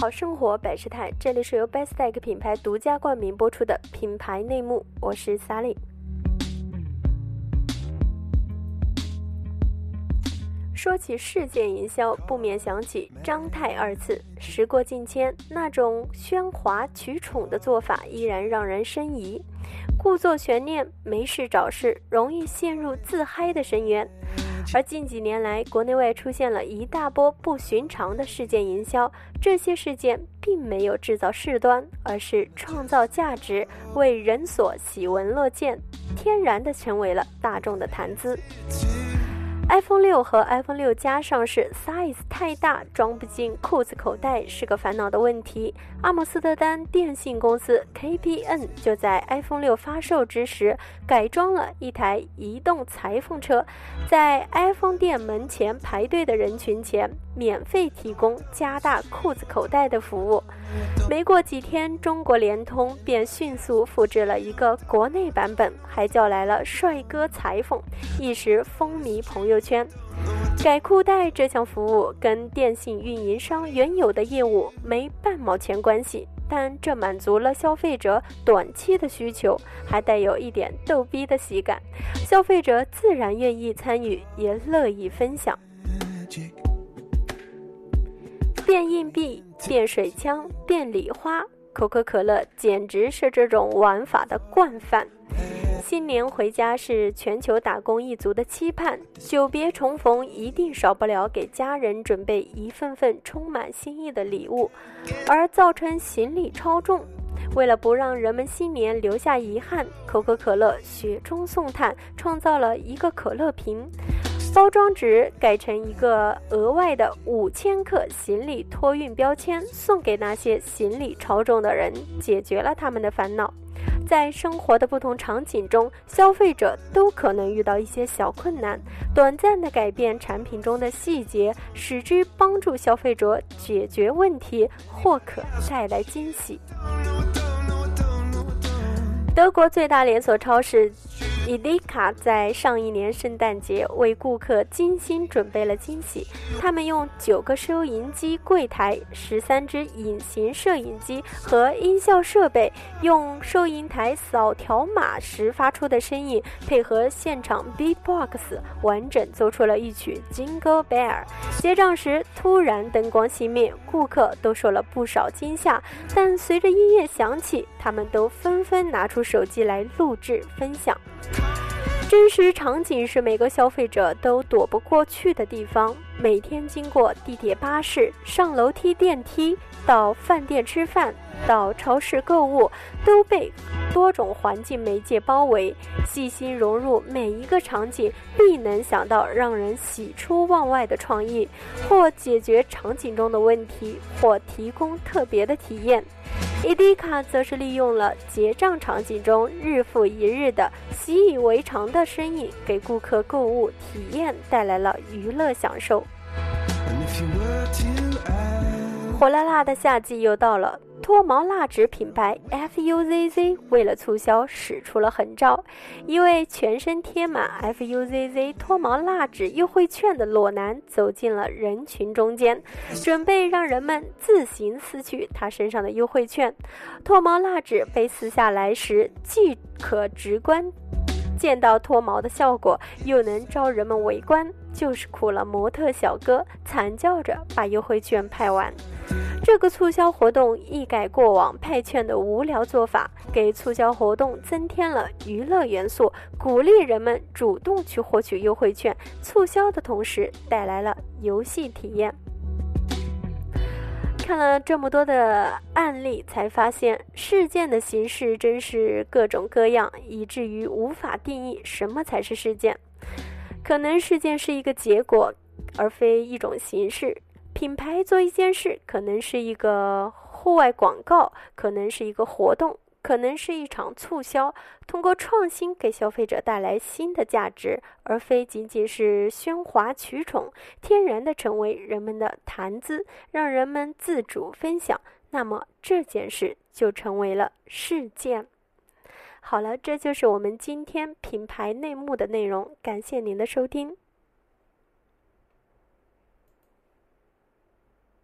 好生活百事态，这里是由 Bestech 品牌独家冠名播出的品牌内幕，我是 Sally。说起事件营销，不免想起张太二字。时过境迁，那种喧哗取宠的做法依然让人生疑。故作悬念，没事找事，容易陷入自嗨的深渊。而近几年来，国内外出现了一大波不寻常的事件营销，这些事件并没有制造事端，而是创造价值，为人所喜闻乐见，天然的成为了大众的谈资。iPhone 六和 iPhone 六加上市，size 太大，装不进裤子口袋是个烦恼的问题。阿姆斯特丹电信公司 KPN 就在 iPhone 六发售之时改装了一台移动裁缝车，在 iPhone 店门前排队的人群前免费提供加大裤子口袋的服务。没过几天，中国联通便迅速复制了一个国内版本，还叫来了帅哥裁缝，一时风靡朋友圈。改裤带这项服务跟电信运营商原有的业务没半毛钱关系，但这满足了消费者短期的需求，还带有一点逗逼的喜感，消费者自然愿意参与，也乐意分享。变硬币、变水枪、变礼花，可口可乐简直是这种玩法的惯犯。新年回家是全球打工一族的期盼，久别重逢一定少不了给家人准备一份份充满心意的礼物，而造成行李超重。为了不让人们新年留下遗憾，可口可乐雪中送炭，创造了一个可乐瓶。包装纸改成一个额外的五千克行李托运标签，送给那些行李超重的人，解决了他们的烦恼。在生活的不同场景中，消费者都可能遇到一些小困难，短暂的改变产品中的细节，使之帮助消费者解决问题，或可带来惊喜。德国最大连锁超市。伊迪卡在上一年圣诞节为顾客精心准备了惊喜。他们用九个收银机柜台、十三只隐形摄影机和音效设备，用收银台扫条码时发出的声音，配合现场 beatbox，完整奏出了一曲《Jingle Bell》。结账时突然灯光熄灭，顾客都受了不少惊吓。但随着音乐响起，他们都纷纷拿出手机来录制分享。真实场景是每个消费者都躲不过去的地方。每天经过地铁、巴士、上楼梯、电梯，到饭店吃饭，到超市购物，都被多种环境媒介包围。细心融入每一个场景，必能想到让人喜出望外的创意，或解决场景中的问题，或提供特别的体验。伊迪卡则是利用了结账场景中日复一日的习以为常的身影，给顾客购物体验带来了娱乐享受。火辣辣的夏季又到了。脱毛蜡纸品牌 FUZZ 为了促销使出了狠招，一位全身贴满 FUZZ 脱毛蜡纸优惠券的裸男走进了人群中间，准备让人们自行撕去他身上的优惠券。脱毛蜡纸被撕下来时，既可直观见到脱毛的效果，又能招人们围观，就是苦了模特小哥，惨叫着把优惠券派完。这个促销活动一改过往派券的无聊做法，给促销活动增添了娱乐元素，鼓励人们主动去获取优惠券。促销的同时带来了游戏体验。看了这么多的案例，才发现事件的形式真是各种各样，以至于无法定义什么才是事件。可能事件是一个结果，而非一种形式。品牌做一件事，可能是一个户外广告，可能是一个活动，可能是一场促销。通过创新给消费者带来新的价值，而非仅仅是喧哗取宠，天然的成为人们的谈资，让人们自主分享。那么这件事就成为了事件。好了，这就是我们今天品牌内幕的内容。感谢您的收听。